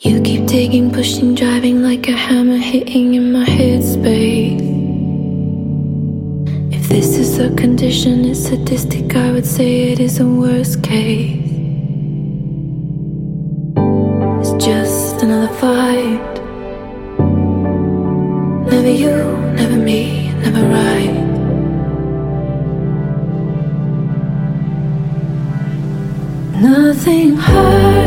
You keep digging, pushing, driving like a hammer hitting in my headspace. If this is a condition, it's sadistic, I would say it is a worst case. It's just another fight. Never you, never me, never right. Nothing hurts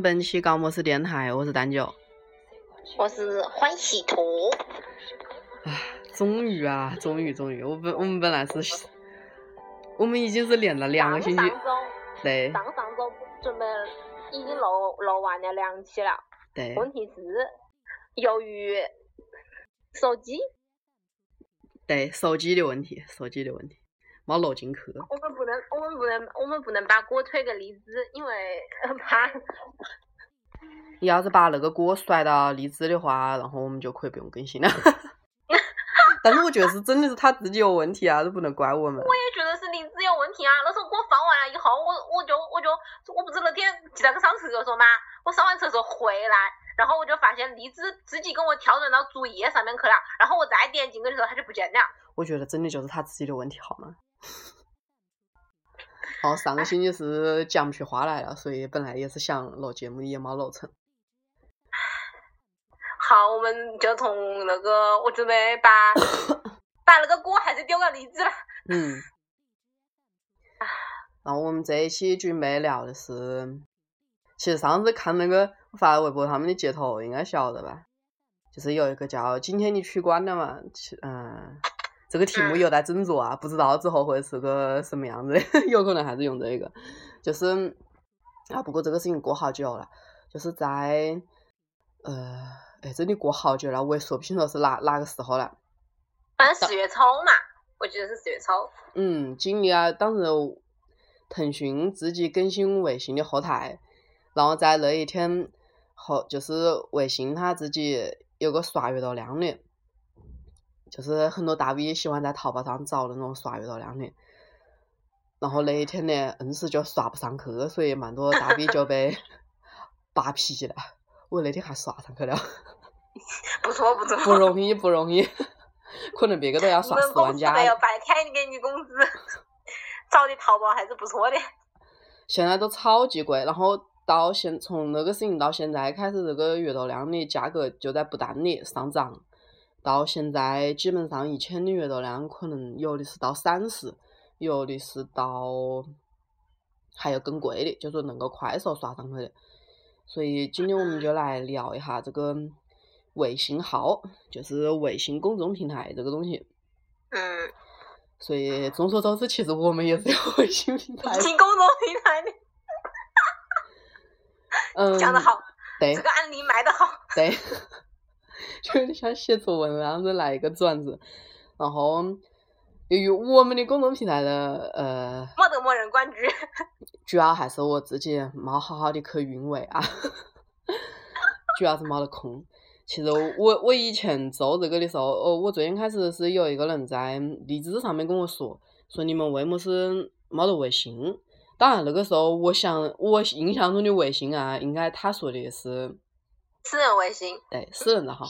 本期高模式电台，我是蛋九。我是欢喜图，唉，终于啊，终于终于，我本我们本来是，我们已经是连了两个星期。对。上上周准备已经录录完了两期了，对。问题是由于手机，对，手机的问题，手机的问题，没录进去。我们不能我们不能我们不能把锅推给荔枝，因为呃 怕你要是把那个锅甩到荔枝的话，然后我们就可以不用更新了。但是我觉得是真的是他自己有问题啊，都不能怪我们。我也觉得是荔枝有问题啊。那时候锅放完了以后，我我就我就我不是那天记得去上厕所吗，我上完厕所回来，然后我就发现荔枝自己跟我跳转到主页上面去了，然后我再点进去的时候它就不见了。我觉得真的就是他自己的问题，好吗？哦，上个星期是讲不出话来了，所以本来也是想录节目，也没录成。好，我们就从那个，我准备把 把那个锅还是丢给荔枝了。嗯。然后我们这一期准备聊的是，其实上次看那个我发微博他们的截图，应该晓得吧？就是有一个叫“今天你取关了嘛”，其嗯，这个题目有待斟酌啊，不知道之后会是个什么样子的，有可能还是用这个。就是啊，不过这个事情过好久了，就是在呃，哎，真的过好久了，我也说不清楚是哪哪个时候了。反正四月初嘛，我记得是四月初。嗯，经历了当时腾讯自己更新微信的后台，然后在那一天后，就是微信它自己有个刷阅读量的，就是很多大 V 喜欢在淘宝上找那种刷阅读量的，然后那一天呢，硬是就刷不上去，所以蛮多大 V 就被 扒皮了。我那天还刷上去了，不错不错。不容易不容易，可能别个都要刷十万加。公司没有白开给你工资，找的淘宝还是不错的。现在都超级贵，然后到现从那个事情到现在开始，这个阅读量的价格就在不断的上涨，到现在基本上一千的阅读量可能有的是到三十，有的是到还有更贵的，就是能够快速刷上去的。所以今天我们就来聊一下这个微信号，就是微信公众平台这个东西。嗯，所以众所周知，其实我们也是有微信平台微信公众平台的，嗯，讲得好，对这个案例卖得好。对，就有点像写作文那样子来一个转子。然后，由于我们的公众平台的呃，没得没人关注，主要还是我自己没好好的去运维啊，主要是没得空。其实我我以前做这个的时候，哦，我最先开始是有一个人在荔枝上面跟我说，说你们为么是没得微信？当然那个时候，我想我印象中的微信啊，应该他说的是。私人微信。对，私人账号。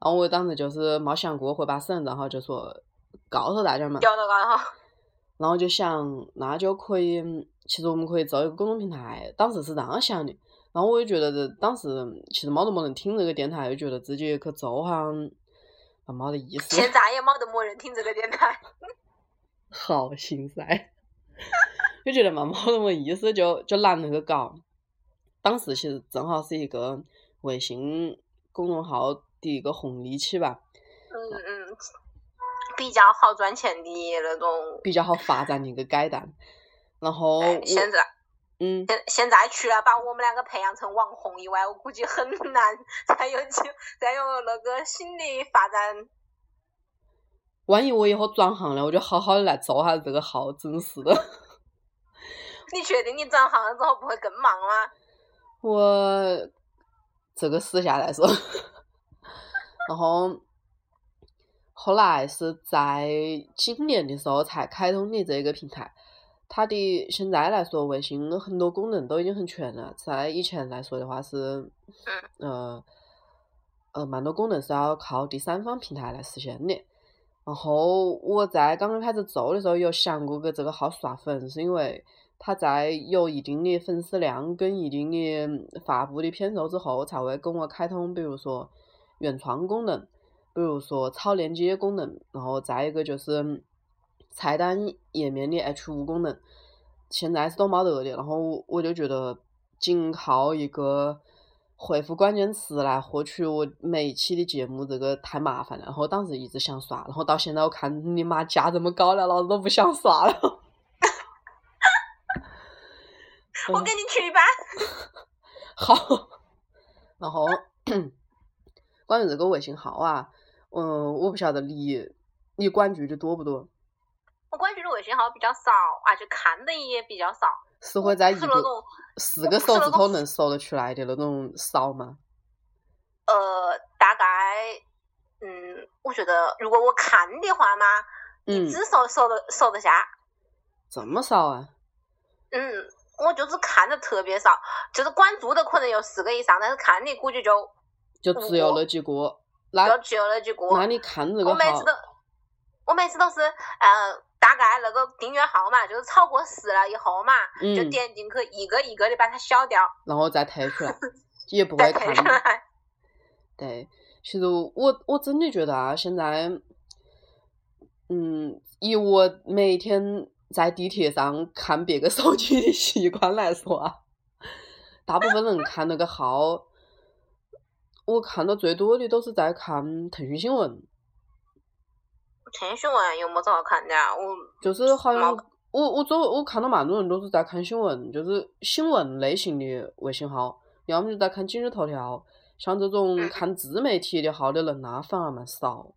然后我当时就是没想过会把私人账号就说告诉大家嘛，调到。然后就想那就可以，其实我们可以做一个公众平台。当时是这样想的，然后我也觉得这当时其实没得么人听这个电台，又觉得自己去做好像啊没得意思，现在也没得没人听这个电台。好心塞，就觉得嘛没得么意思，就就懒得去搞。当时其实正好是一个微信公众号的一个红利期吧，嗯嗯，比较好赚钱的那种。比较好发展的一个阶段。然后哎现在嗯，现现在除了把我们两个培养成网红以外，我估计很难再有机再有那个新的发展。万一我以后转行了，我就好好的来做下这个号，真是的。你确定你转行了之后不会更忙吗？我这个私下来说，然后后来是在今年的时候才开通的这个平台。它的现在来说，微信很多功能都已经很全了。在以前来说的话是，呃呃，蛮多功能是要靠第三方平台来实现的。然后我在刚刚开始做的时候，有想过给这个号刷粉，是因为它在有一定的粉丝量跟一定的发布的篇数之后，才会跟我开通，比如说原创功能，比如说超链接功能，然后再一个就是菜单页面的 H 五功能，现在是都没得的。然后我就觉得，仅靠一个。回复关键词来获取我每一期的节目，这个太麻烦了。然后当时一直想刷，然后到现在我看你妈价这么高了，老子都不想刷了。我给你去吧。好。然后关于这个微信号啊，嗯，我不晓得你你关注的多不多？我关注的微信号比较少，而且看的也比较少。是会在一个四个手指头能数得出来的那种少吗？呃，大概，嗯，我觉得如果我看的话嘛，一只手数得数得下。这么少啊？嗯，我就是看的特别少，就是关注的可能有四个以上，但是看的估计就就只有那几个。那就只有那几个。那你看这个我每次都，我每次都是，呃。大概那个订阅号嘛，就是超过十了以后嘛，就点进去一个一个的把它消掉，然后再退出来，也不会看。对，其实我我真的觉得啊，现在，嗯，以我每天在地铁上看别个手机的习惯来说啊，大部分人看那个号，我看到最多的都是在看腾讯新闻。腾讯新闻有么子好看的啊？我就是好像我我周我看到蛮多人都是在看新闻，就是新闻类型的微信号，要么就在看今日头条，像这种看自媒体的号的人啊，反而蛮少。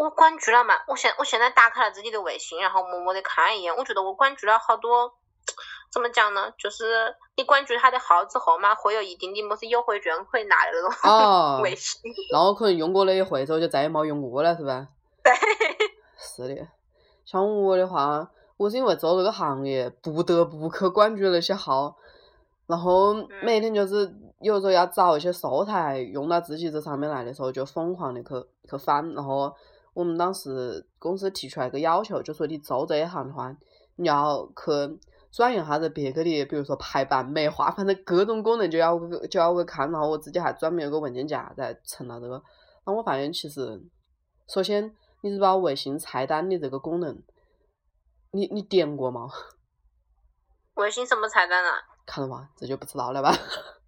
我关注了嘛，我现我现在打开了自己的微信，然后默默的看一眼，我觉得我关注了好多。怎么讲呢？就是你关注他的号之后嘛，会有一定的么子优惠券可以拿的那种 微信。然后可能用过了一回之后，就再也没用过了，是吧？对。是的，像我的话，我是因为做这个行业，不得不去关注那些号，然后每天就是有时候要找一些素材用到自己这上面来的时候，就疯狂的去去翻。然后我们当时公司提出来一个要求，就说你做这一行的话，你要去。钻研下子别个的，比如说排版、美化，反正各种功能就要就要去看。然后我自己还专门有个文件夹在存了这个。然后我发现其实，首先你是把微信菜单的这个功能，你你点过吗？微信什么菜单啊？看了吗？这就不知道了吧？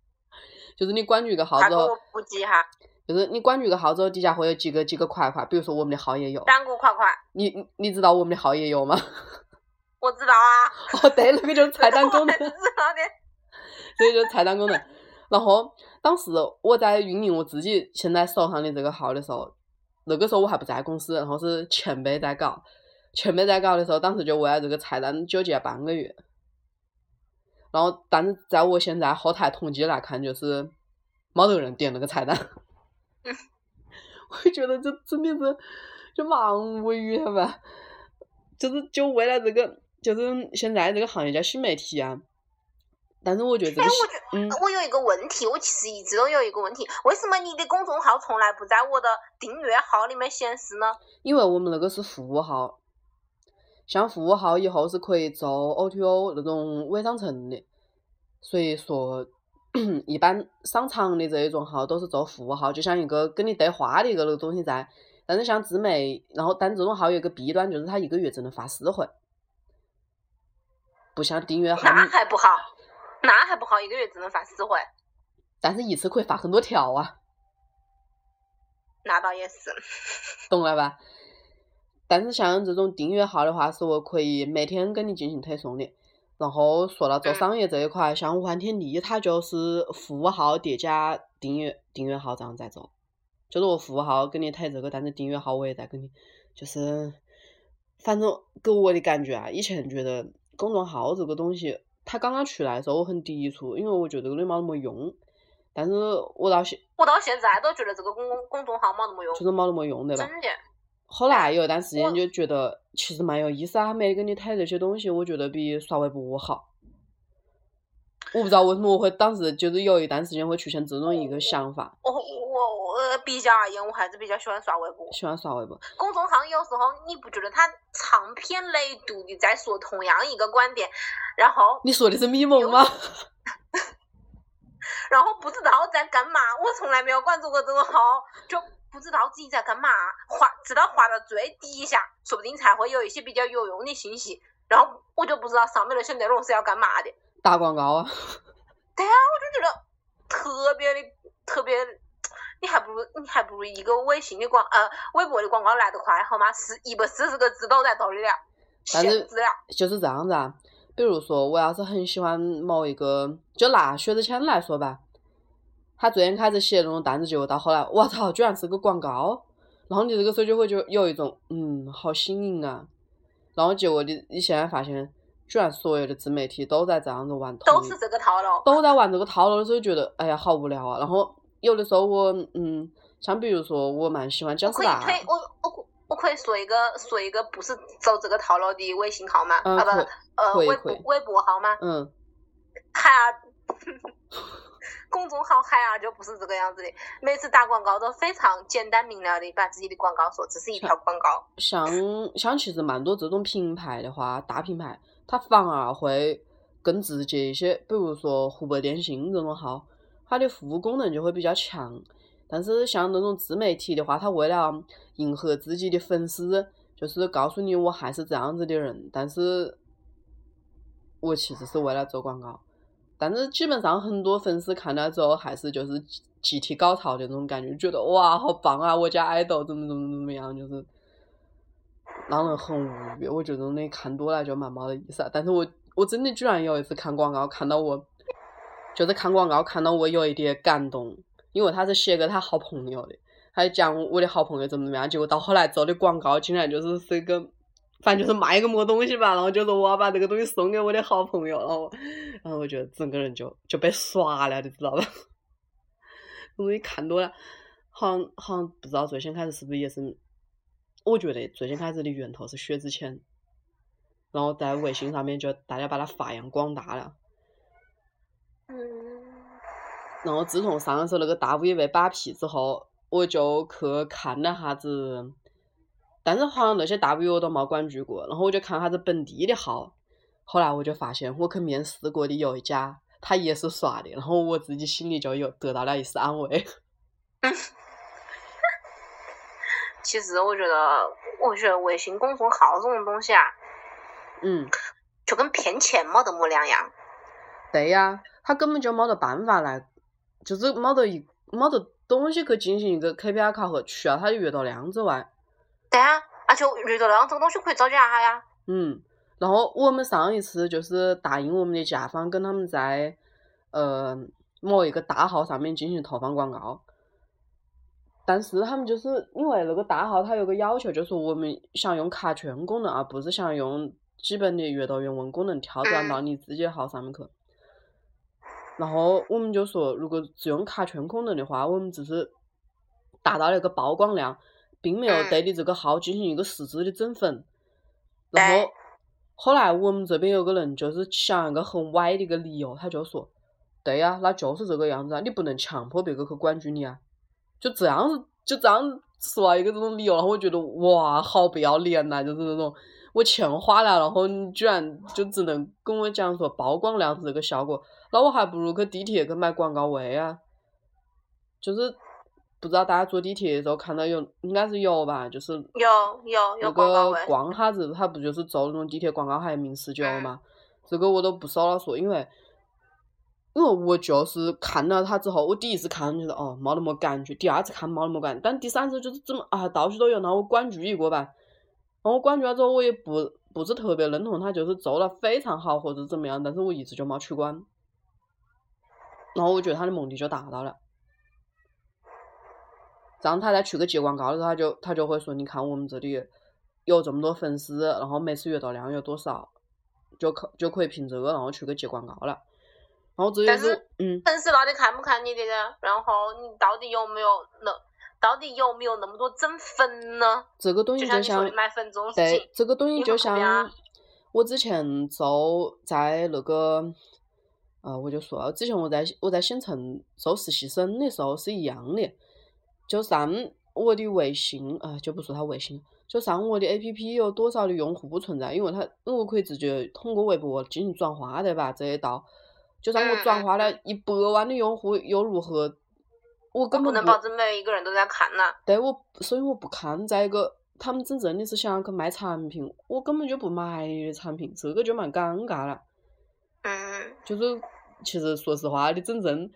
就是你关注一个号之后，我不记哈。就是你关注一个号之后，底下会有几个几个块块，比如说我们的号也有。单个块块。你你你知道我们的号也有吗？我知道啊，哦对，那个就是菜单功能，知道的，所以就是菜单功能。然后当时我在运营我自己现在手上的这个号的时候，那个时候我还不在公司，然后是前辈在搞，前辈在搞的时候，当时就为了这个菜单纠结半个月。然后，但是在我现在后台统计来看，就是没得人点那个菜单。我觉得这真的是就蛮无语的吧，就是就为了这个。就是现在这个行业叫新媒体啊，但是我觉得这个，嗯，我有一个问题，我其实一直都有一个问题，为什么你的公众号从来不在我的订阅号里面显示呢？因为我们那个是服务号，像服务号以后是可以做 OTO 那种微商城的，所以说一般商场的这一种号都是做服务号，就像一个跟你对话的一个那个东西在，但是像自媒，然后但这种号有一个弊端，就是它一个月只能发四回。不像订阅号，那还不好，那还不好，一个月只能发四回。但是一次可以发很多条啊。那倒也是。懂了吧？但是像这种订阅号的话，是我可以每天跟你进行推送的。然后说到做商业这一块，像武汉天地，它就是服务号叠加订阅订阅号这样在做。就是我服务号给你推这个，但是订阅号我也在给你，就是反正给我的感觉啊，以前觉得公众号这个东西，它刚刚出来的时候我很抵触，因为我觉得这个东西没那么用。但是我到现我到现在都觉得这个公公公众号没那么用，就是没那么用，对吧？真的。后来有一段时间就觉得其实蛮有意思啊，没跟你谈这些东西，我觉得比刷微博好。我不知道为什么我会当时就是有一段时间会出现这种一个想法。我我我比较而言，我还是比较喜欢刷微博。喜欢刷微博。公众号有时候你不觉得他长篇累牍的在说同样一个观点，然后你说的是咪蒙吗？然后不知道在干嘛，我从来没有关注过这个号，就。不知道自己在干嘛，滑直到滑到最底下，说不定才会有一些比较有用的信息。然后我就不知道上面那些内容是要干嘛的。打广告啊？对啊，我就觉得特别的特别，你还不如你还不如一个微信的广呃微博的广告来得快，好吗？是一百四十个字都在兜里了，限制了。就是这样子啊，比如说我要是很喜欢某一个，就拿薛之谦来说吧。他最先开始写那种段子，结果到后来，我操，居然是个广告！然后你这个时候就会就有一种，嗯，好新颖啊。然后结果你你现在发现，居然所有的自媒体都在这样子玩，都是这个套路，都在玩这个套路的时候，觉得哎呀好无聊啊。然后有的时候我，嗯，像比如说我蛮喜欢姜思达，我我我可以说一个说一个不是走这个套路的微信号吗？啊不，呃微博微博号吗？嗯，海儿。公众号海儿就不是这个样子的，每次打广告都非常简单明了的把自己的广告说只是一条广告。像像其实蛮多这种品牌的话，大品牌它反而会更直接一些，比如说湖北电信这种号，它的服务功能就会比较强。但是像那种自媒体的话，它为了迎合自己的粉丝，就是告诉你我还是这样子的人，但是我其实是为了做广告。但是基本上很多粉丝看了之后，还是就是集体高潮的那种感觉，觉得哇好棒啊！我家爱豆怎么怎么怎么样，就是让人很无语。我觉得那看多了就蛮没得意思。但是我我真的居然有一次看广告，看到我就是看广告看到我有一点感动，因为他是写给他好朋友的，他讲我的好朋友怎么怎么样，结果到后来做的广告竟然就是是一个。反正就是卖个么东西吧，然后就说我要把这个东西送给我的好朋友，然后，然后我觉得整个人就就被耍了，你知道吧？我一看多了，好像好像不知道最先开始是不是也是，我觉得最先开始的源头是薛之谦，然后在微信上面就大家把它发扬光大了。嗯。然后自从上的时候那个大 V 被扒皮之后，我就去看了哈子。但是好像那些大 V 我都没关注过，然后我就看他子本地的号，后来我就发现我去面试过的有一家，他也是刷的，然后我自己心里就有得到了一丝安慰。其实我觉得，我觉得微信公众号这种东西啊，嗯，就跟骗钱没得么两样。对呀，他根本就没得办法来，就是没得一没得东西去进行一个 KPI 考核，除了他的阅读量之外。对啊，而且阅读量这个东西可以造假呀。嗯，然后我们上一次就是答应我们的甲方跟他们在呃某一个大号上面进行投放广告，但是他们就是因为那个大号它有个要求，就是我们想用卡圈功能，而不是想用基本的阅读原文功能跳转到你自己的号上面去。然后我们就说，如果只用卡圈功能的话，我们只是达到了一个曝光量。并没有对你这个号进行一个实质的整粉，然后后来我们这边有个人就是想一个很歪的一个理由，他就说：“对呀，那就是这个样子啊，你不能强迫别个去关注你啊。”就这样子，就这样说一个这种理由，然后我觉得哇，好不要脸呐！就是那种我钱花了，然后你居然就只能跟我讲说曝光量是这个效果，那我还不如去地铁去买广告位啊，就是。不知道大家坐地铁的时候看到有，应该是有吧？就是有有有那个逛哈子，他不就是做那种地铁广告，还有名十九嘛？这个我都不少了说，因为因为我就是看了他之后，我第一次看觉得哦没那么感觉，第二次看没那么感，但第三次就是怎么啊到处都有，那我关注一个吧。然后我关注了之后，我也不不是特别认同他就是做了非常好或者怎么样，但是我一直就没取关。然后我觉得他的目的就达到了。这样他再去个接广告的时候，他就他就会说：“你看我们这里有这么多粉丝，然后每次阅读量有多少，就可就可以凭这个然后去个接广告了。”然后这就是嗯，粉丝到底看不看你的呢？然后你到底有没有那到底有没有那么多真粉呢？这个东西就像买粉这种事对，这个东西就像我之前做在那个呃，我就说之前我在我在县城做实习生的时候是一样的。就上我的微信啊，就不说他微信，就上我的 A P P 有多少的用户不存在，因为他我可以直接通过微博进行转化的吧，这一道，就算我转化了一百万的用户又如何？我根本不能保证每一个人都在看呐。对，我所以我不看。再一个，他们真正的是想要去卖产品，我根本就不卖产品，这个就蛮尴尬了。嗯。就是其实说实话，你真正。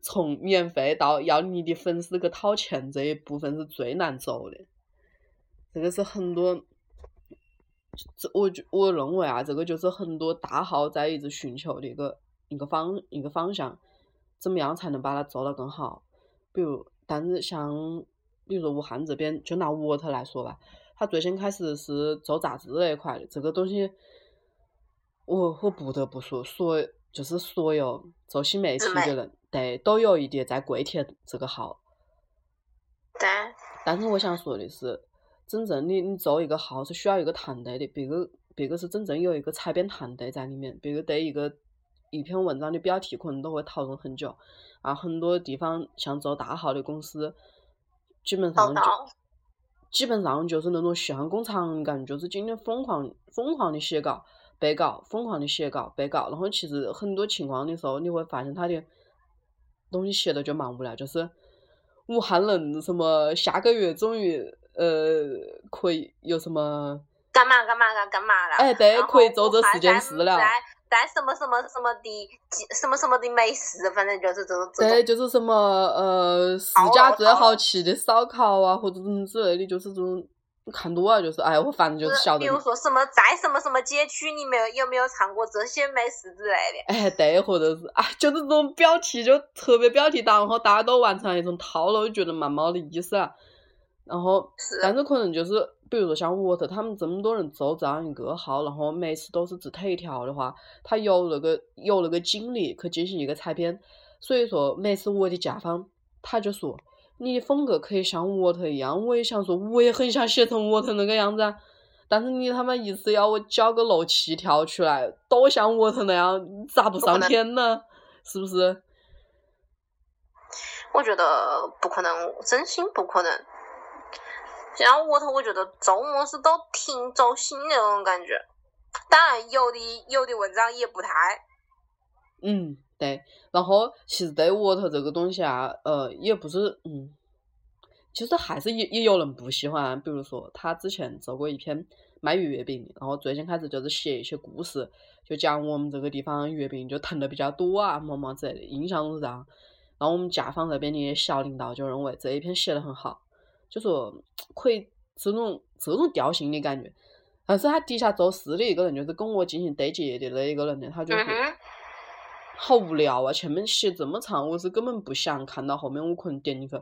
从免费到要你的粉丝去掏钱这一部分是最难走的，这个是很多，这我就我认为啊，这个就是很多大号在一直寻求的一个一个方一个方向，怎么样才能把它做得更好？比如，但是像比如说武汉这边，就拿沃特来说吧，他最先开始是做杂志那一块的，这个东西，我我不得不说，所就是所有做新媒体的人。对，都有一点在跪舔这个号。对。但是我想说的是，真正的你做一个号是需要一个团队的，别个别个是真正有一个采编团队在里面，别个对一个一篇文章的标题可能都会讨论很久。啊，很多地方像做大号的公司，基本上就基本上就是那种像工厂干，就是今天疯狂疯狂的写稿、背稿，疯狂的写稿、背稿。然后其实很多情况的时候，你会发现他的。东西写的就蛮无聊，就是武汉人什么下个月终于呃可以有什么干嘛干嘛干干嘛了？哎，对，可以做这四件事了。在在什么什么什么的什么什么的美食，反正就是这种。对，就是什么呃世家最好吃的烧烤啊，或者什么之类的，就是这种。看多了就是，哎，我反正就是晓得。比如说什么在什么什么街区，你没有有没有尝过这些美食之类的？哎，对，或者是哎，就是这种标题就特别标题党，然后大家都完成一种套路，就觉得蛮没的意思啊。然后，但是可能就是，比如说像沃特他们这么多人做这样一个号，然后每次都是只推一条的话，他有那个有那个精力去进行一个采编，所以说每次我的甲方他就说。你的风格可以像沃特一样，我也想说，我也很想写成沃特那个样子，但是你他妈一直要我交个六七条出来，多像沃特那样，咋不上天呢？是不是？我觉得不可能，真心不可能。像沃特，我觉得周末是都挺走心的那种感觉。当然，有的有的文章也不太。嗯。对，然后其实对沃特这个东西啊，呃，也不是，嗯，其实还是也也有人不喜欢。比如说，他之前做过一篇卖月饼，然后最近开始就是写一些故事，就讲我们这个地方月饼就囤的比较多啊，么么之类的，印象是这样。然后我们甲方这边的小领导就认为这一篇写的很好，就说可以这种这种调性的感觉。但是他底下做事的一个人，就是跟我进行对接的那一个人呢，他就说。好无聊啊！前面写这么长，我是根本不想看到后面，我可能点进去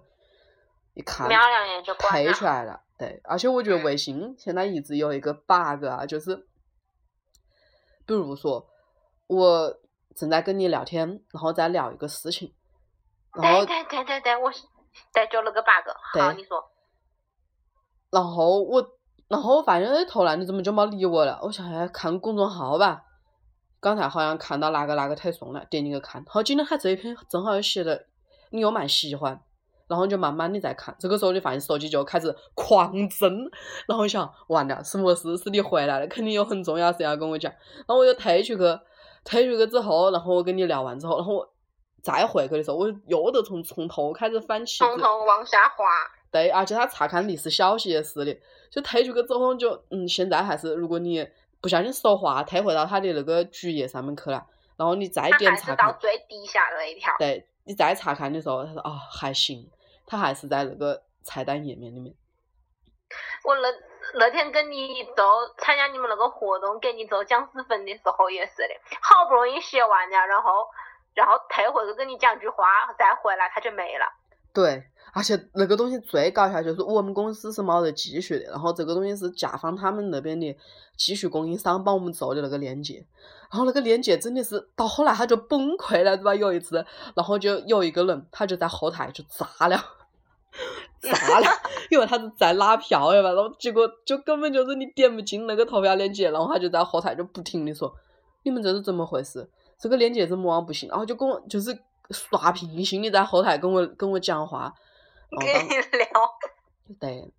一看，瞄两眼就退出来了。对，而且我觉得微信现在一直有一个 bug 啊，就是，比如说我正在跟你聊天，然后再聊一个事情，然后对对对对，我在就那个 bug。好，你说。然后我，然后我发现哎，突然你怎么就没理我了？我想下看公众号吧。刚才好像看到哪个哪个推送了，点进去看。好，今天他这一篇正好又写的，你又蛮喜欢，然后就慢慢的在看。这个时候你发现手机就开始狂震，然后想完了，什么事？是你回来了，肯定有很重要事要跟我讲。然后我就退出去，退出去之后，然后我跟你聊完之后，然后我再回去的时候，我又得从从头开始翻起。从头往下滑。对，而且他查看历史消息也是的，就退出去之后就嗯，现在还是如果你。不小心说话，退回到他的那个主页上面去了，然后你再点查看，到最底下那一条。对，你再查看的时候，他说啊还行，他还是在那个菜单页面里面。我那那天跟你做参加你们那个活动，给你做讲师粉的时候也是的，好不容易写完了，然后然后退回去跟你讲句话，再回来它就没了。对，而且那个东西最搞笑就是我们公司是没得技术的，然后这个东西是甲方他们那边的技术供应商帮我们做的那个链接，然后那个链接真的是到后来他就崩溃了，对吧？有一次，然后就有一个人他就在后台就炸了。炸了，因为他是在拉票呀嘛，然后结果就根本就是你点不进那个投票链接，然后他就在后台就不停的说，你们这是怎么回事？这个链接怎么往不行？然后就跟我就是刷屏性的在后台跟我跟我讲话，跟你聊，对，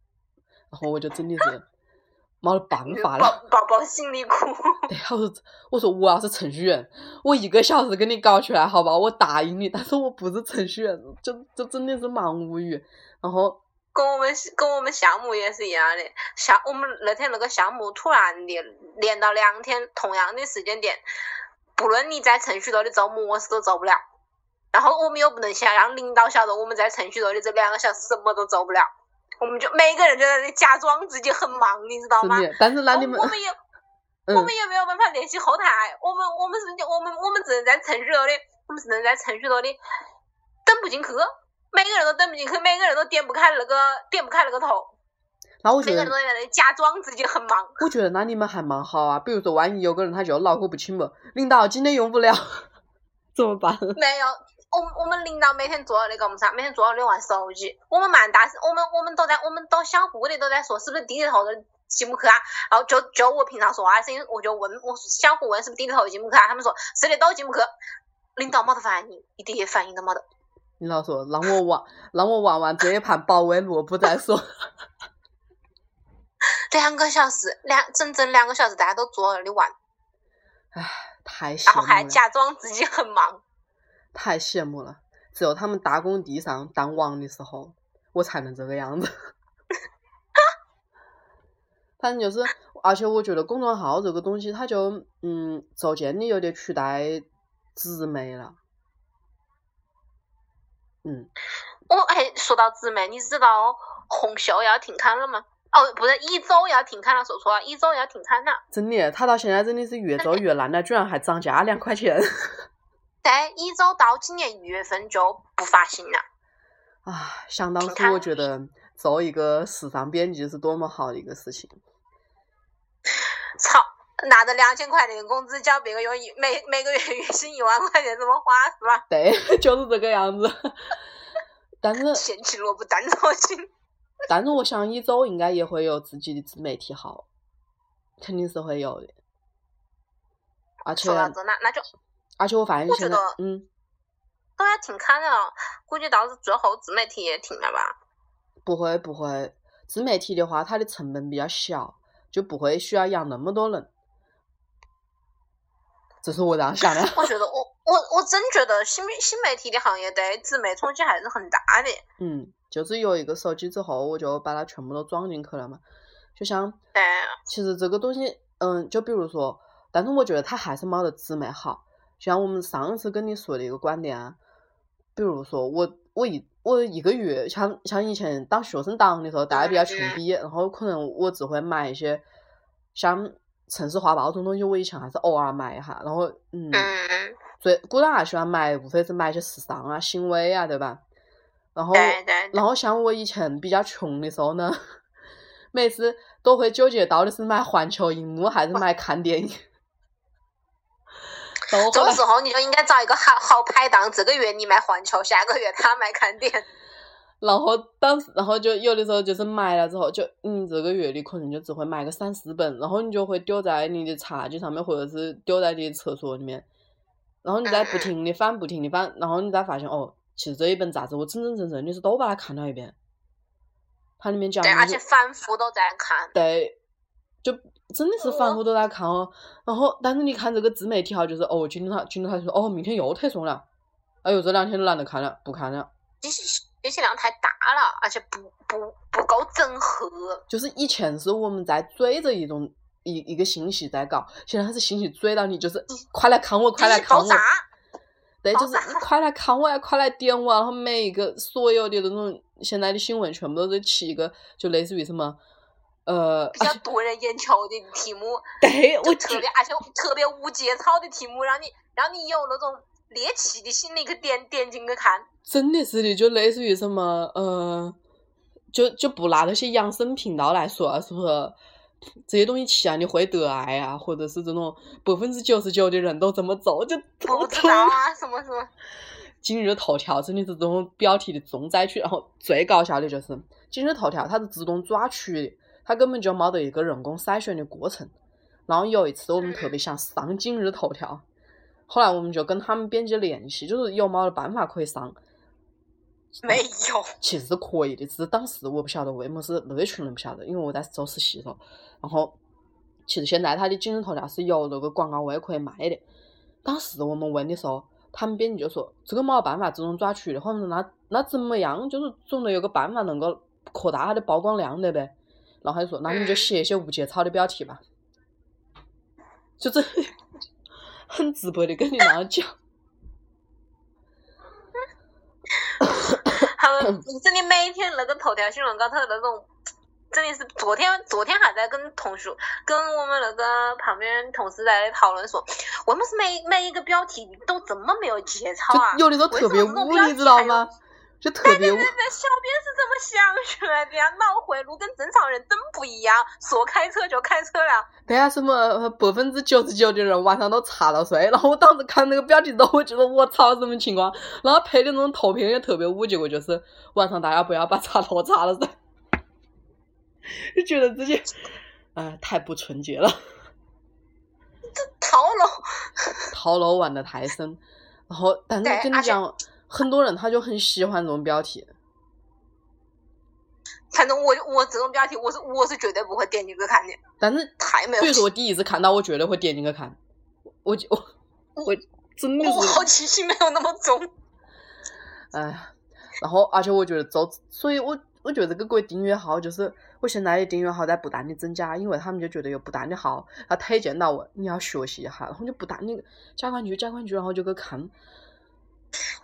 然后我就真的是 没得办法了，宝宝心里苦。对，我说我说我要是程序员，我一个小时给你搞出来，好吧，我答应你，但是我不是程序员，就就真的是蛮无语。然后跟我们跟我们项目也是一样的，项我们那天那个项目突然的连到两天，同样的时间点，不论你在程序头的做么事都做不了。然后我们又不能想让领导晓得我们在程序楼的这两个小时什么都做不了，我们就每个人就在那假装自己很忙，你知道吗？但是那你们，我们也 我们也没有办法联系后台，我们我们是我们我们只能在程序楼里，我们只能在程序楼里登不进去。每个人都登不进去，每个人都点不开那个点不开那个头。那我觉得，每个人都在那假装自己很忙。我觉得那你们还蛮好啊。比如说，万一有个人他就脑壳不清不，领导今天用不了，怎么办？没有，我我们领导每天做那个么啥，每天做了玩手机。我们蛮大，我们我们都在，我们都相互的都在说，是不是低头的进不去啊？然后就就我平常说话声音，我就问我相互问是不是低头进不去啊？他们说是的，都进不去。领导没得反应，一点反应都没得。领导说让我玩，让我玩完这一盘保卫萝卜再说。两个小时，两整整两个小时，大家都坐在那里玩。唉，太。然后还假装自己很忙。太羡慕了，只有他们大工地上当王的时候，我才能这个样子。反正就是，而且我觉得公众号这个东西，它就嗯，逐渐的有点取代纸媒了。嗯，我哎，说到纸媒，你知道红袖要停刊了吗？哦，不是，一周要停刊了，说错了，一周要停刊了。真的，他到现在真的是越做越烂了，居然还涨价两块钱。对，一周到今年一月份就不发行了。啊，想当初我觉得做一个时尚编辑是多么好的一个事情。操，拿着两千块钱的工资，交别个用一每每个月月薪一万块钱，怎么花是吧？对，就是这个样子。但是嫌弃萝卜淡操心。但是我想一周应该也会有自己的自媒体号，肯定是会有的。而且，那那就，而且我发现现在，嗯，都要停刊了，估计到最后自媒体也停了吧？不会不会，自媒体的话，它的成本比较小，就不会需要养那么多人。这是我这样想的。我觉得我。我我真觉得新新媒体的行业对自媒冲击还是很大的。嗯，就是有一个手机之后，我就把它全部都装进去了嘛。就像，其实这个东西，嗯，就比如说，但是我觉得它还是没得自媒好。像我们上一次跟你说的一个观点啊，比如说我我一我一个月，像像以前当学生党的时候，大家比较穷逼，然后可能我只会买一些像城市画报这种东西，我以前还是偶尔买一下，然后嗯。最古人还喜欢买，无非是买些时尚啊、行为啊，对吧？然后，然后像我以前比较穷的时候呢，每次都会纠结到底是买环球荧幕还是买看电影。这个时候你就应该找一个好好拍档，这个月你买环球，下个月他买看点。然后当时，然后就有的时候就是买了之后，就嗯，这个月你可能就只会买个三四本，然后你就会丢在你的茶几上面，或者是丢在你的厕所里面。然后你再不停的翻，不停的翻，然后你再发现哦，其实这一本杂志我真真正正的是都把它看了一遍，它里面讲对，而且反复都在看，对，就真的是反复都在看哦。然后，但是你看这个自媒体哈，就是哦，今天他今天他说哦，明天又推送了，哎呦，这两天都懒得看了，不看了。信息信息量太大了，而且不不不够整合。就是以前是我们在追着一种。一一个信息在搞，现在他是信息追到你，就是快来看我，快来看我，对，就是快来看我呀，快来点我，然后每一个所有的那种现在的新闻全部都是起一个，就类似于什么呃，比较夺人眼球的题目，对，我特别而且特别无节操的题目，让你让你有那种猎奇的心理去点点进去看。真的是的，就类似于什么，呃，就就不拿那些养生频道来说啊，是不是？这些东西吃啊，你会得癌啊，或者是这种百分之九十九的人都这么做，就不知道啊，什么什么，今日头条真的是这种标题的重灾区。然后最搞笑的就是今日头条，它是自动抓取的，它根本就没得一个人工筛选的过程。然后有一次我们特别想上今日头条，后来我们就跟他们编辑联系，就是有没得办法可以上。没有，其实是可以的，只是当时我不晓得为么是那群人不晓得，因为我在做实习了。然后，其实现在它的今日头条是有那个广告位可以卖的。当时我们问的时候，他们编辑就说这个没有办法自动抓取的，或者那那怎么样？就是总得有个办法能够扩大它的曝光量的呗。然后他就说，那你们就写一些无节操的标题吧，就这很直白的跟你那样讲。他们真的每天那个头条新闻高头那种，真的是昨天昨天还在跟同学跟我们那个旁边同事在讨论说，为什么是每每一个标题都这么没有节操啊？有的时候特别污，你知道吗？就特别污对对对。小编是怎么想出来的呀，脑回路跟正常人真不一样，说开车就开车了。对啊，什么百分之九十九的人晚上都插到睡，然后我当时看那个标题之后，我觉得我操什么情况？然后配的那种图片也特别污，结果就是晚上大家不要把插头插了噻，就觉得自己，哎、太不纯洁了，这套路，套路玩的太深。然后，但是跟你讲，很多人他就很喜欢这种标题，反正我我这种标题我是我是绝对不会点进去看的，但是太没有比如说我第一次看到，我绝对会点进去看，我就我我真的是我好奇心没有那么重。哎，然后而且我觉得做，所以我我觉得这个鬼订阅号就是我现在的订阅号在不断的增加，因为他们就觉得有不断的号，他推荐到我，你要学习一下，然后就不断的加关注加关注，然后就去看，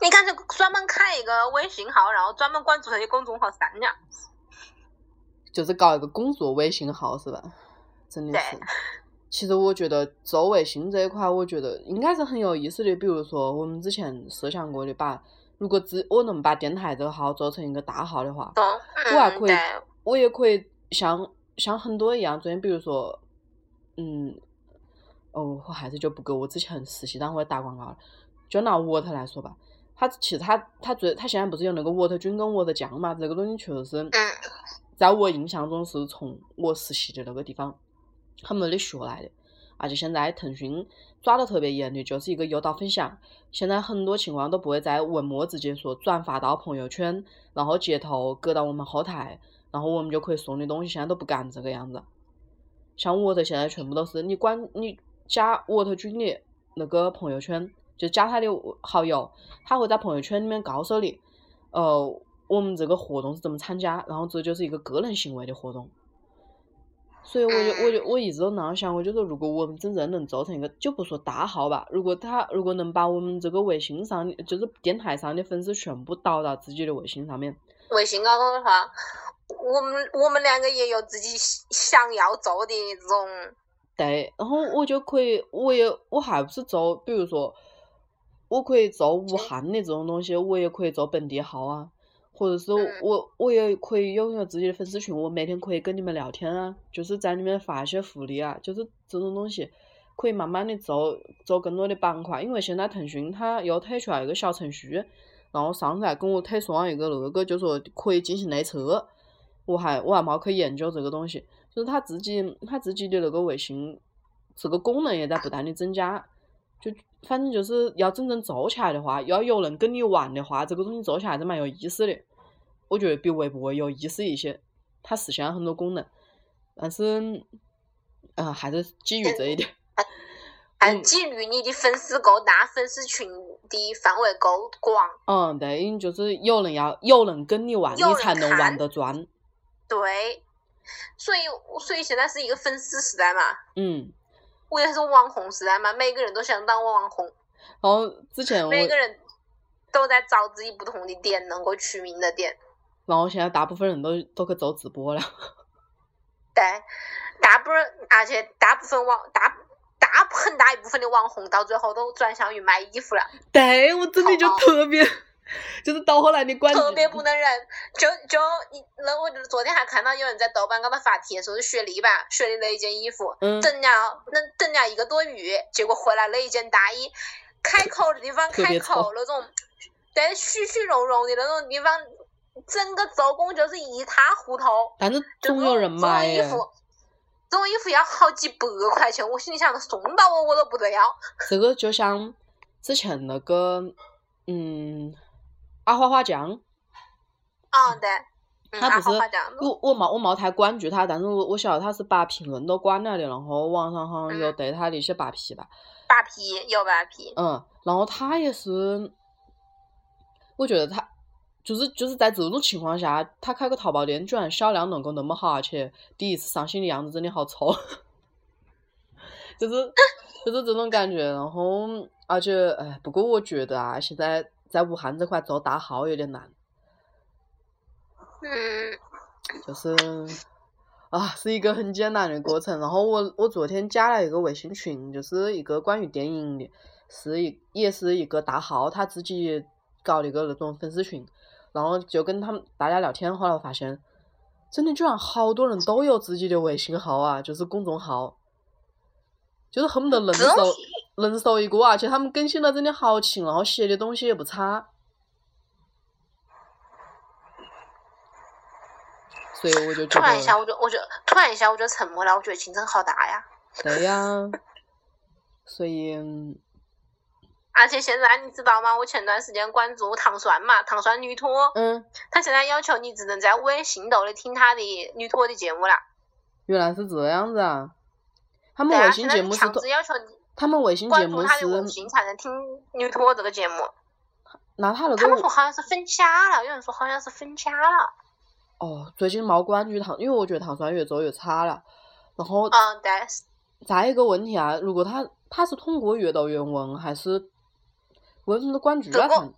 你干脆专门开一个微信号，然后专门关注这些公众号删掉。就是搞一个工作微信号是吧？真的是。其实我觉得做微信这一块，我觉得应该是很有意思的。比如说我们之前设想过的，把如果只我能把电台这个号做成一个大号的话，懂？我还可以我也可以像像很多一样，昨天比如说，嗯，哦，我还是就不给我之前实习单位打广告了。就拿沃特来说吧，它其实它它最它现在不是有那个沃特菌跟沃特酱嘛？这个东西确实是，嗯在我印象中是从我实习的那个地方他们那里学来的。而且现在腾讯抓得特别严的，就是一个诱导分享。现在很多情况都不会在文末直接说转发到朋友圈，然后截图搁到我们后台，然后我们就可以送你东西。现在都不敢这个样子。像我的现在全部都是你关你加沃特君的那个朋友圈，就加他的好友，他会在朋友圈里面告诉你，呃，我们这个活动是怎么参加，然后这就是一个个人行为的活动。所以我就我就我一直都那样想，我就说如果我们真正能做成一个，就不说大号吧，如果他如果能把我们这个微信上的就是电台上的粉丝全部导到自己的微信上面，微信高头的话，我们我们两个也有自己想要做的这种，对，然后我就可以，我也我还不是做，比如说，我可以做武汉的这种东西，我也可以做本地号啊，或者是嗯我我也可以拥有自己的粉丝群，我每天可以跟你们聊天啊，就是在里面发一些福利啊，就是这种东西，可以慢慢的做做更多的板块，因为现在腾讯它又推出来一个小程序，然后上次还跟我推送了一个那个，就说可以进行内测，我还我还没去研究这个东西。就是他自己他自己的那个微信这个功能也在不断的增加，就反正就是要真正做起来的话，要有人跟你玩的话，这个东西做起来还是蛮有意思的。我觉得比微博有意思一些，它实现了很多功能，但是，呃，还是基于这一点。还嗯基于你的粉丝够大，粉丝群的范围够广，嗯，对，就是有人要有人跟你玩，你才能玩得转。对，所以所以现在是一个粉丝时代嘛，嗯，我也是网红时代嘛，每个人都想当网红，然后之前，每个人都在找自己不同的点，能够取名的点。然后现在大部分人都都去做直播了。对，大部分而且大部分网大大很大一部分的网红到最后都转向于卖衣服了，对我真的就特别，就是到后来你管特别不能忍。就就你那我就昨天还看到有人在豆瓣高头发帖，说是雪莉吧，雪梨那一件衣服，嗯等了那等了一个多月，结果回来了一件大衣，开口的地方开口那种，对，栩栩融融的那种地方，整个做工就是一塌糊涂。但是就总有人这种买。衣服，这种衣服要好几百块钱，我心里想送到我我都不得要。这个就像之前那个，嗯，阿花花酱，嗯，对，嗯，他不是阿花花酱，我我冇我冇太关注他，但是我我晓得他是把评论都关了的，然后网上好像有嗯。对他的一些扒皮吧，扒皮有扒皮，嗯，然后他也是，我觉得他就是就是在这种情况下，他开个淘宝店居然销量能够那么好，而且第一次上新的样子真的好丑，就是就是这种感觉。然后而且哎，不过我觉得啊，现在在武汉这块做大号有点难，嗯，就是啊，是一个很艰难的过程。然后我我昨天加了一个微信群，就是一个关于电影的，是一也是一个大号他自己搞的一个那种粉丝群，然后就跟他们大家聊天，后来我发现，真的居然好多人都有自己的微信号啊，就是公众号，就是恨不得人手人手一个，而且他们更新的真的好勤，然后写的东西也不差。所以我就突然一下，我就我就突然一下我就沉默了，我觉得竞争好大呀。对呀，所以嗯而且现在你知道吗？我前段时间关注糖酸嘛，糖酸女托，嗯，他现在要求你只能在微信头里听他的女托的节目了。原来是这样子啊。他们微信节目是通制要求你他们微信节目关注他的微是，信才能听女托这个节目。那他那个他们说好像是分家了，有人说好像是分家了。哦，最近没关注糖，因为我觉得糖酸越做越差了。然后嗯，对，再一个问题啊，如果他他是通过阅读原文还是为什么关注这个了他？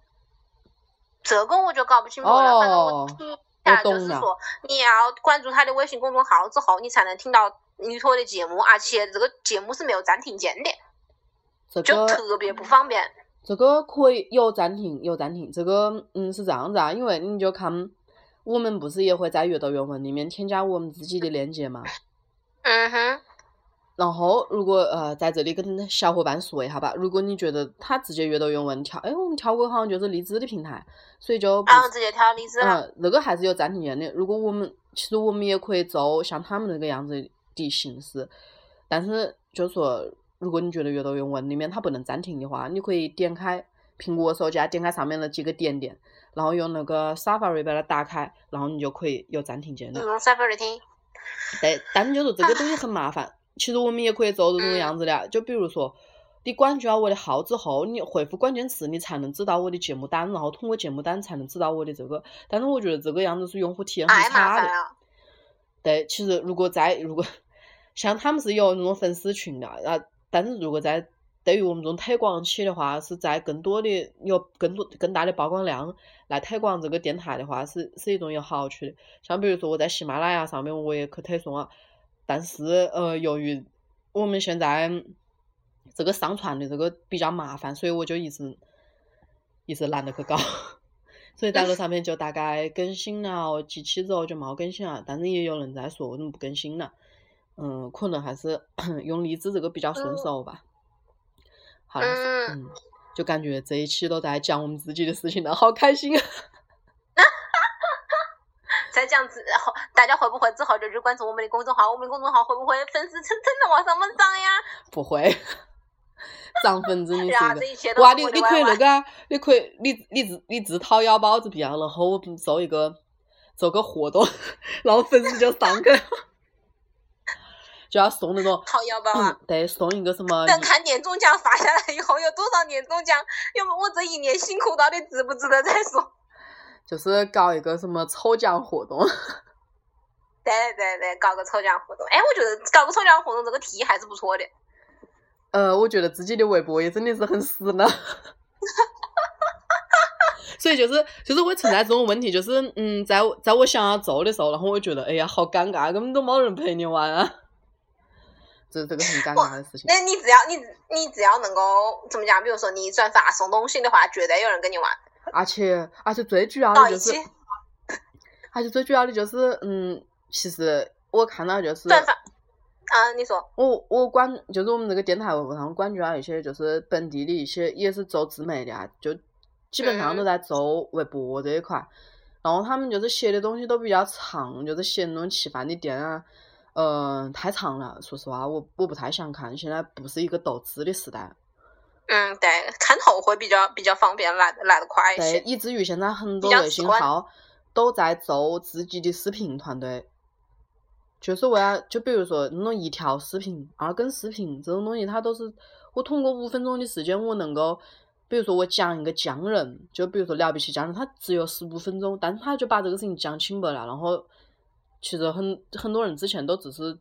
这个我就搞不清楚了。反正我哦听一我下，就是说你要关注他的微信公众号之后，你才能听到女托的节目，而且这个节目是没有暂停键的，这就个特别不方便。这个可以有暂停，有暂停。这个嗯是这样子啊，因为你就看我们不是也会在阅读原文里面添加我们自己的链接嘛。嗯哼，然后，如果呃在这里跟小伙伴说一下吧，如果你觉得他直接阅读原文跳，哎，我们跳过好像就是荔枝的平台，所以就不然后直接跳荔枝了。嗯，那个还是有暂停键的。如果我们其实我们也可以做像他们那个样子的形式，但是就说如果你觉得阅读原文里面它不能暂停的话，你可以点开苹果手机啊，点开上面的几个点点，然后用那个 Safari 把它打开，然后你就可以有暂停键 Safari 听。对，但就是这个东西很麻烦。其实我们也可以做这种样子的，就比如说，你关注了我的号之后，你回复关键词，你才能知道我的节目单，然后通过节目单才能知道我的这个。但是我觉得这个样子是用户体验很差的。对，其实如果在如果 像他们是有那种粉丝群的，啊，但是如果在对于我们这种推广期的话，是在更多的有更多更大的曝光量来推广这个电台的话，是是一种有好处的。像比如说我在喜马拉雅上面我也去推送了，但是呃，由于我们现在这个上传的这个比较麻烦，所以我就一直一直懒得去搞。所以在那上面就大概更新了几期之后就冇更新了，但是也有人在说为什么不更新了，嗯，可能还是 用荔枝这个比较顺手吧。好了，嗯嗯，就感觉这一期都在讲我们自己的事情了，好开心啊！再这样子，后大家会不会之后就去关注我们的公众号？我们的公众号会不会粉丝蹭蹭的往上面涨呀？不会，涨粉真的是然后一个。这一切都哇，你你可以那个啊，你可以你你自你自掏腰包这边，然后我们做一个做个活动，然后粉丝就上去了，就要送那种，掏腰包啊！嗯，对，送一个什么等看年终奖发下来以后有多少年终奖，要么我这一年辛苦到底值不值得再说。就是搞一个什么抽奖活动，对对对，搞个抽奖活动。哎，我觉得搞个抽奖活动这个提议还是不错的。呃，我觉得自己的微博也真的是很死呢。所以就是就是会存在这种问题，就是嗯，在我在我想要做的时候，然后我觉得哎呀好尴尬，根本都没人陪你玩啊，这是这个很尴尬的事情。那你只要你你只要能够怎么讲？比如说你转发送东西的话，绝对有人跟你玩。而且而且最主要的就是，而且最主要的就是嗯，其实我看到就是转发啊，你说我我关就是我们这个电台微博上关注了一些就是本地的一些也是做自媒的啊，就基本上都在做微博这一块，然后他们就是写的东西都比较长，就是写那种吃饭的店啊，嗯、太长了，说实话我我不太想看，现在不是一个斗智的时代，嗯，对，看头会比较比较方便，来得来得快一对，些。以至于现在很多微信号都在做自己的视频团队，就是为了就比如说那种一条视频、二更视频这种东西，它都是我通过五分钟的时间，我能够，比如说我讲一个匠人，就比如说了不起匠人，他只有十五分钟，但是他就把这个事情讲清白了，然后其实很很多人之前都只是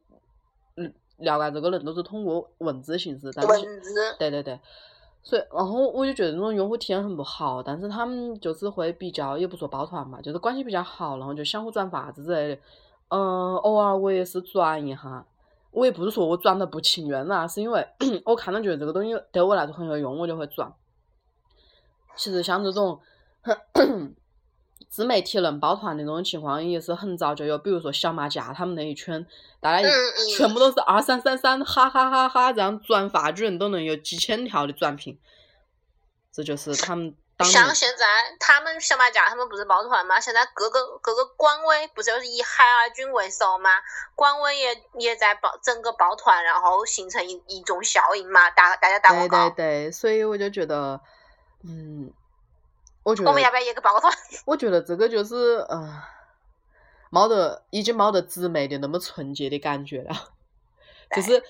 嗯了解这个人都是通过文字形式，但是，对对对，所以然后我就觉得那种用户体验很不好，但是他们就是会比较，也不说抱团嘛，就是关系比较好，然后就相互转发之类的。嗯，偶尔我也是转一下，我也不是说我转的不情愿啦，是因为 我看到觉得这个东西对我来说很有用，我就会转。其实像这种 自媒体能抱团的那种情况也是很早就有，比如说小马甲他们那一圈，大家全部都是二三三三，哈哈哈哈，这样转发居然都能有几千条的转评，这就是他们当像现在他们小马甲他们不是抱团吗？现在各个各个官微不就是以海尔君为首吗？官微也也在抱整个抱团，然后形成一一种效应嘛，大大家打对广告。对对，所以我就觉得，嗯，我觉得我们要不要也个抱个团？我觉得这个就是呃，没得已经没得姊妹的那么纯洁的感觉了，就是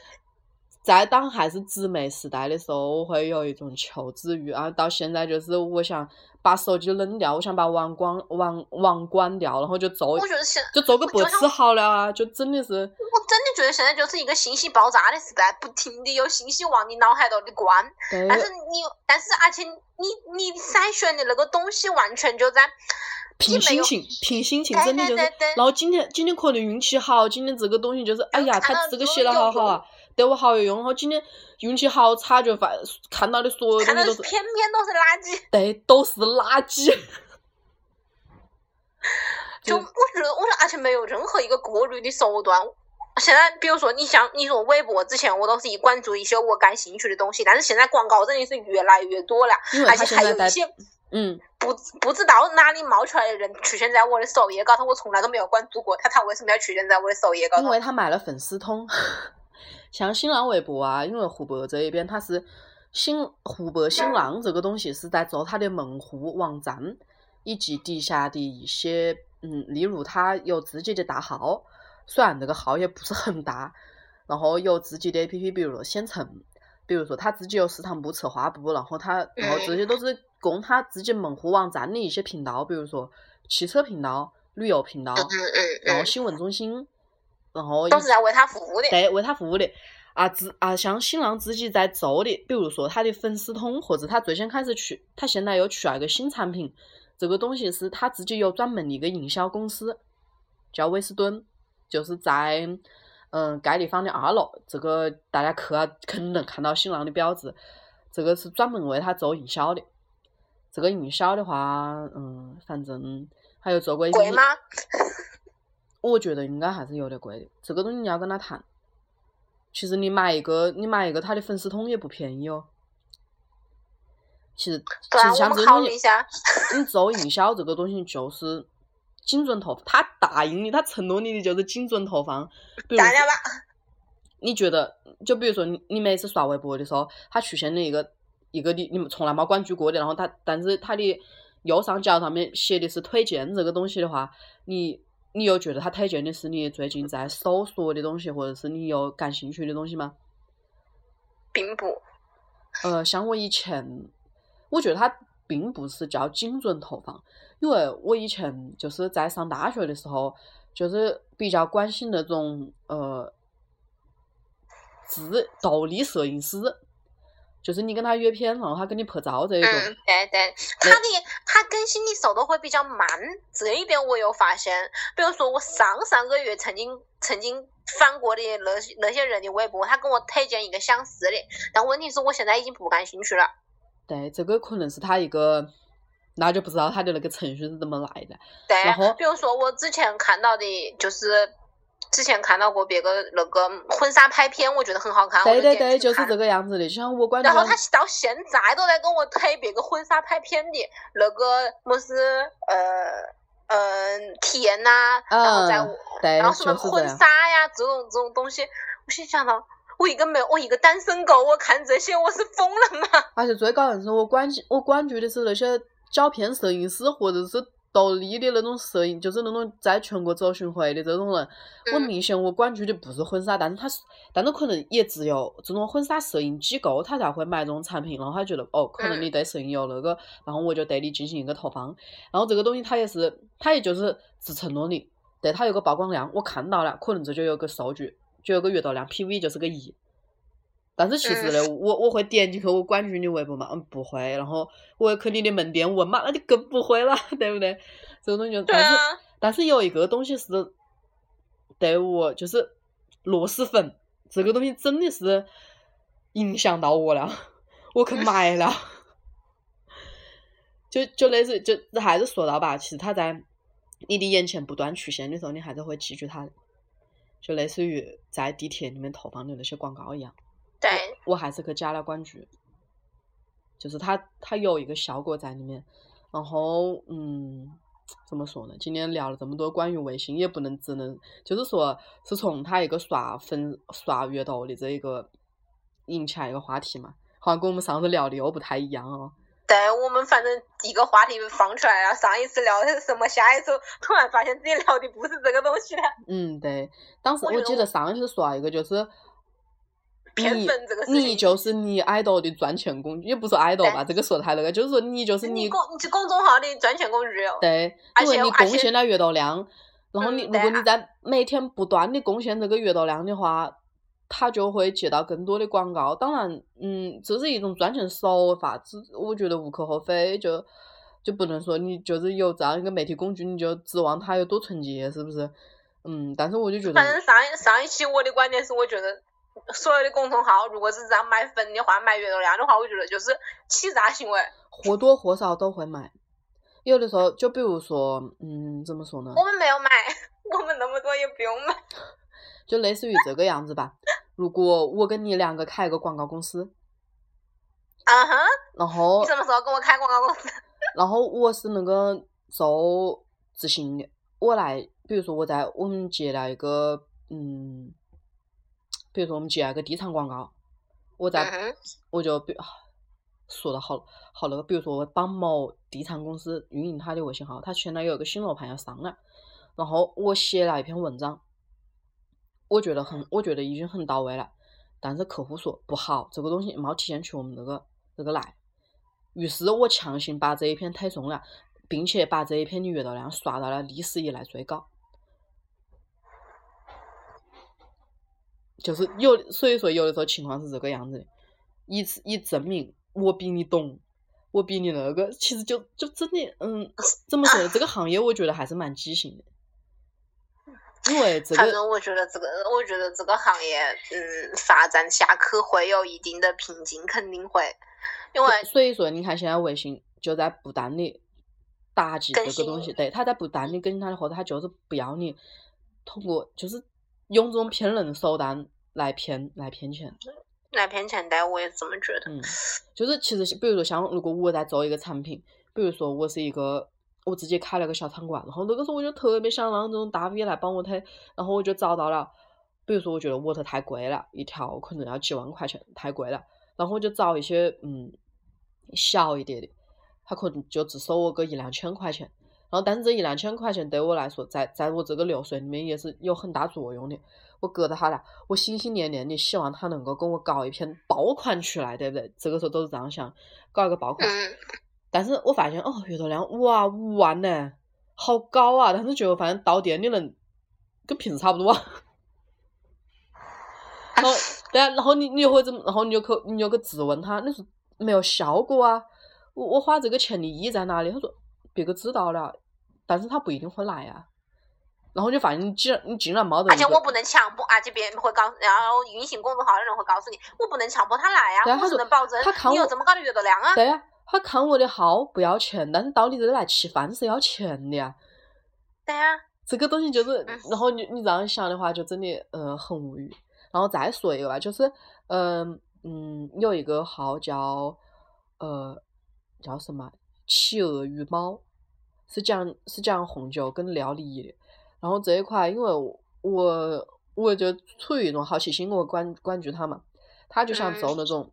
在当还是姊妹时代的时候，我会有一种求知欲，然后到现在就是我想把手机扔掉，我想把网关网网关掉，然后就做我觉得现就做个我就白痴好了啊，就真的是我真的觉得现在就是一个信息爆炸的时代，不停的有信息往你脑海头里灌，但是你，但是而且你你筛选的那个东西完全就在凭心情，凭心情，真的就是。然后今天今天可能运气好，今天这个东西就是，哎呀，他这个写的好好啊，对我好有用。我今天运气好差，就发看到的所有看到的东西都是，偏偏都是垃圾。对，都是垃圾。就我觉得，我说，而且没有任何一个过滤的手段。现在，比如说，你像你说微博，之前我都是以关注一些我感兴趣的东西，但是现在广告真的是越来越多了，而且还有一些嗯，不不知道哪里冒出来的人出现在我的首页高头，我从来都没有关注过他，他为什么要出现在我的首页高头？因为他买了粉丝通，像新浪微博啊，因为湖北这一边它是新湖北新浪这个东西是在做它的门户网站，以及底下的一些嗯，例如它有自己的大号，虽然这个号也不是很大，然后有自己的 APP，比如说县城，比如说他自己有市场部、策划部，然后他然后这些都是供他自己门户网站的一些频道，比如说汽车频道、旅游频道，然后新闻中心，然后都是在为他服务的。对为他服务的。啊，自啊，像新浪自己在做的，比如说他的粉丝通，或者他最先开始去，他现在又出了一个新产品，这个东西是他自己有专门的一个营销公司，叫威斯敦，就是在嗯盖地方的二楼，这个大家去啊肯定能看到新浪的标志，这个是专门为他做营销的。这个营销的话，嗯，反正还有做过一些贵吗？我觉得应该还是有点贵的，这个东西你要跟他谈。其实你买一个，你买一个他的粉丝通也不便宜哦。其实，啊，其实像这种东西，考虑一下。你做营销这个东西就是精准投，他答应你，他承诺你的就是精准投放。比如大家吧，你觉得，就比如说你你每次刷微博的时候，他出现了一个一个你你们从来没关注过的，然后他但是他的右上角上面写的是推荐这个东西的话，你你又觉得他推荐的是你最近在搜索的东西，或者是你有感兴趣的东西吗？并不。呃，像我以前，我觉得它并不是叫精准投放，因为我以前就是在上大学的时候，就是比较关心那种呃自独立摄影师，就是你跟他约片，然后他跟你拍照这一种。嗯，对对，他的他更新的速度会比较慢，这一点我有发现。比如说我上上个月曾经曾经翻过的那那些人的微博，他跟我推荐一个相似的，但问题是我现在已经不感兴趣了。对，这个可能是他一个，那就不知道他的那个程序是怎么来的。对，然后比如说我之前看到的就是。之前看到过别个那个婚纱拍片，我觉得很好看。对对对，就是这个样子的，就像我关注。然后他到现在都在跟我推别个婚纱拍片的那个么是呃嗯体验呐，然后在然后什么婚纱呀这种这种东西，我心想到我一个没我一个单身狗，我看这些我是疯了吗？而且最搞的是我关我关注的是那些照片摄影师或者是。独立的那种摄影，就是那种在全国走巡回的这种人。我明显我关注的不是婚纱，但是他是，但是可能也只有这种婚纱摄影机构，他才会买这种产品。然后他觉得，哦，可能你对摄影有那个，然后我就对你进行一个投放。然后这个东西他也是，他也就是只承诺你，对他有个曝光量，我看到了，可能这就有个数据，就有个阅读量，PV 就是个亿。但是其实呢，我我会点进去我关注你微博嘛？嗯，不会。然后我会去你的门店问嘛？那就更不会了，对不对？这个东西就，但是但是有一个东西是对我就是螺蛳粉，这个东西真的是影响到我了，我去买了。就就类似，就还是说到吧，其实他在你的眼前不断出现的时候，你还是会记住他的，就类似于在地铁里面投放的那些广告一样。对，我还是去加了关注，就是它它有一个效果在里面，然后嗯，怎么说呢？今天聊了这么多关于微信，也不能只能就是说是从他一个刷粉刷阅读的这一个引起来一个话题嘛，好像跟我们上次聊的又不太一样哦。对我们反正一个话题放出来了，上一次聊的是什么？下一次突然发现自己聊的不是这个东西了。嗯，对，当时我记得上一次说一个就是。你你就是你爱豆的赚钱工具，也不说爱豆吧，这个说太那个，就是说你就是你公公众号的赚钱工具。对，因为你贡献了阅读量，然后你如果你在每天不断的贡献这个阅读量的话，他就会接到更多的广告。当然，嗯，这是一种赚钱手法，只我觉得无可厚非，就就不能说你就是有这样一个媒体工具，你就指望它有多纯洁，是不是？嗯，但是我就觉得，反正上一上一期我的观点是，我觉得。所有的公众号，如果是这样买粉的话，买阅读量的话，我觉得就是欺诈行为，或多或少都会买。有的时候，就比如说，嗯，怎么说呢？我们没有买，我们那么多也不用买。就类似于这个样子吧。如果我跟你两个开一个广告公司，啊哈，然后你什么时候跟我开广告公司？然后我是那个做执行的，我来，比如说我在我们接了一个，嗯。比如说我们接了个地产广告，我在我就比说的好好那个，比如说我帮某地产公司运营他的微信号，他现在有一个新楼盘要上了，然后我写了一篇文章，我觉得很，我觉得已经很到位了，但是客户说不好，这个东西没体现出我们这个这个来，于是我强行把这一篇推送了，并且把这一篇的阅读量刷到了历史以来最高。就是有，所以说有的时候情况是这个样子的，以此以证明我比你懂，我比你那个，其实就就真的，嗯，怎么说？这个行业我觉得还是蛮畸形的，因为这个。反正我觉得这个，我觉得这个行业，嗯，发展下去会有一定的瓶颈，肯定会，因为。所以说，你看现在微信就在不断的打击这个东西，对，他在不断的跟他的合作，他就是不要你通过，就是用这种骗人的手段。来骗来骗钱，来骗钱的，我也这么觉得。嗯，就是其实，比如说像如果我在做一个产品，比如说我是一个我自己开了个小餐馆，然后那个时候我就特别想让这种大 V 来帮我推，然后我就找到了，比如说我觉得沃特太贵了，一条可能要几万块钱，太贵了，然后我就找一些嗯小一点的，他可能就只收我个一两千块钱，然后但是这一两千块钱对我来说，在在我这个流水里面也是有很大作用的。我觉得他了，我心心念念的希望他能够给我搞一篇爆款出来，对不对？这个时候都是这样想，搞一个爆款。但是我发现哦，阅读量哇五万呢，好高啊！但是最后发现到店里人跟平时差不多。然后对啊，然后你你就会怎么，然后你就去你就去质问他，你说没有效果啊，我我花这个钱的意义在哪里？他说别个知道了，但是他不一定会来啊。然后就发现你竟然你竟然没得，而且我不能强迫，而且别人会告，然后运行公众号的人会告诉你，我不能强迫他来呀，我只能保证你有这么高的阅读量啊。对呀，他看我的号不要钱，但是到你这里来吃饭是要钱的呀。对呀。这个东西就是，然后你你这样想的话，就真的呃很无语。然后再说一个吧，就是嗯嗯，有一个号叫呃叫什么企鹅与猫，是讲是讲红酒跟料理的。然后这一块，因为我我就处于一种好奇心，我关关注他嘛。他就想做那种，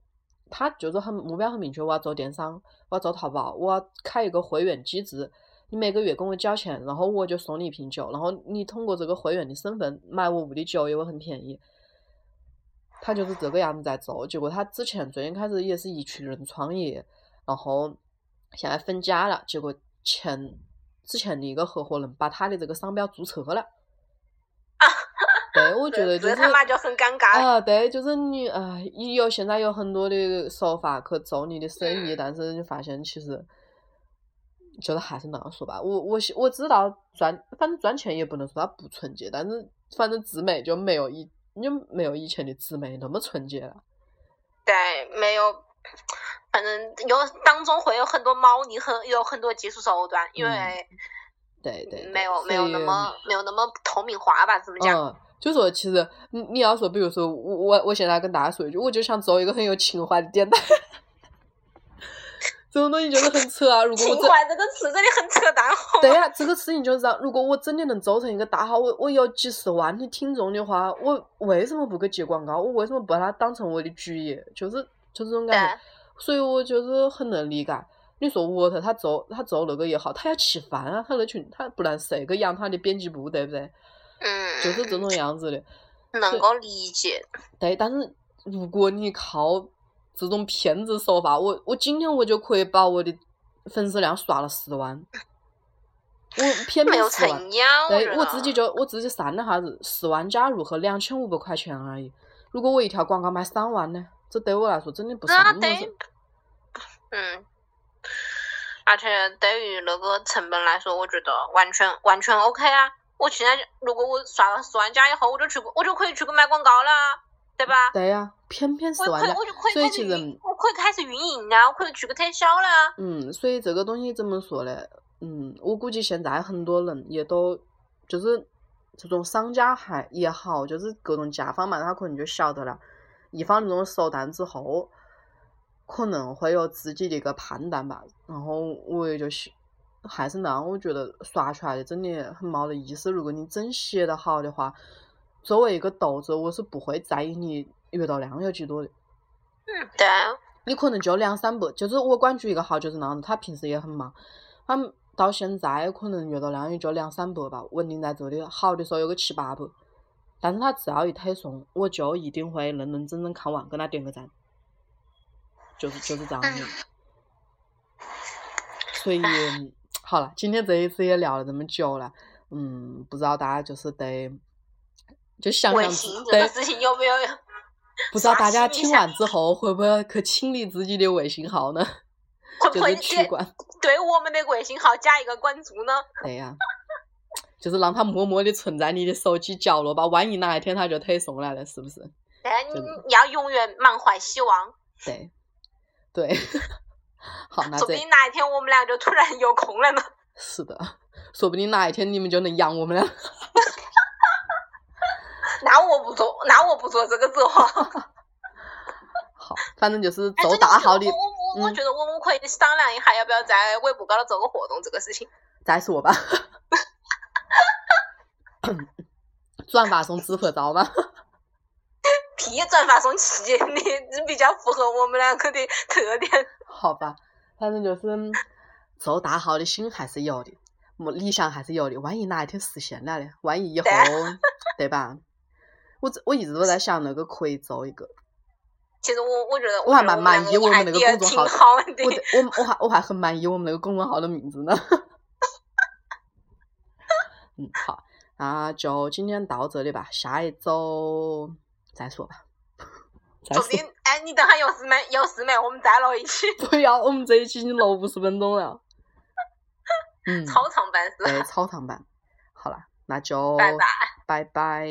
他就是很目标很明确，我要做电商，我要做淘宝，我要开一个会员机制。你每个月跟我交钱，然后我就送你一瓶酒，然后你通过这个会员的身份买我屋的酒也会很便宜。他就是这个样子在做，结果他之前最近开始也是一群人创业，然后现在分家了，结果前。之前的一个合伙人把他的这个商标注册了，啊。对，我 觉得就是他妈就很尴尬啊，对，就是你啊，有现在有很多的手法去做你的生意，但是你发现其实就是还是那样说吧，我我我知道赚，反正赚钱也不能说它不纯洁，但是反正自媒就没有以就没有以前的自媒那么纯洁了，对，没有。反正有当中会有很多猫腻，很有很多技术手段，因为对对，没有没有那么没有那么透明化吧？怎么讲？嗯，就说其实你你要说，比如说我我我现在跟大家说一句，我就想做一个很有情怀的电台，这种东西就是很扯啊！如果情怀这个词真的很扯淡。对呀，这个事情就是这样。如果我真的能做成一个大号，我我有几十万的听众的话，我为什么不给接广告？我为什么不把它当成我的主业？就是就这种感觉。所以我就是很能理解。你说沃特他做他做那个也好，他要吃饭啊，他那群他不能谁个养他的编辑部，对不对？嗯。就是这种样子的。能够理解。对，但是如果你靠这种骗子手法，我我今天我就可以把我的粉丝量刷了十万。我 偏偏十万。对，我自己就我自己算了哈子，十万加入和两千五百块钱而已。如果我一条广告卖三万呢？这对我来说真的不是那么嗯，而且对于那个成本来说，我觉得完全完全 OK 啊！我现在如果我刷了十万加以后，我就去我就可以去买广告了，对吧？对呀，偏偏十万加，所以其实我可以开始运营了，我可以去个特销了。嗯，所以这个东西怎么说呢？嗯，我估计现在很多人也都就是这种商家还也好，就是各种甲方嘛，他可能就晓得了。一方那种手段之后，可能会有自己的一个判断吧。然后我也就是，还是那样，我觉得刷出来的真的很没得意思。如果你真写得好的话，作为一个读者，我是不会在意你阅读量有几多的。嗯，对。你可能就两三百，就是我关注一个号就是那样子，他平时也很忙，他到现在可能阅读量也就两三百吧，稳定在这里，好的时候有个七八百。但是他只要一推送，我就一定会认认真真看完，给他点个赞，就是就是这样子。所以好了，今天这一次也聊了这么久了，嗯，不知道大家就是对，就想想对事情有没有？不知道大家听完之后会不会去清理自己的微信号呢？会不会取关？对我们的微信号加一个关注呢？对 呀。就是让它默默的存在你的手机角落吧，万一哪一天它就推送来了，是不是？哎，你要永远满怀希望。对，对，好，那说不定哪一天我们俩就突然有空了呢。是的，说不定哪一天你们就能养我们俩。那我不做，那我不做这个做。好，反正就是做大号的。我我我觉得我们可以商量一下，要不要在微博高头做个活动，这个事情。再说吧。转发送自拍照吗？屁！转发送器，你你比较符合我们两个的特点。好吧，反正就是做大号的心还是有的，理想还是有的。万一哪一天实现了呢？万一以后，对吧？我我一直都在想那个可以做一个。其实我我觉得我还蛮满意我们那个公众号，的我我我还我还很满意我们那个公众号的名字呢。嗯，好。那就今天到这里吧，下一周再说吧。再说说不定哎，你等下有事没？有事没？我们再录一期 不要，我们这一期已经录五十分钟了。嗯，超长版对，是。超长版。好了，那就拜拜。拜拜。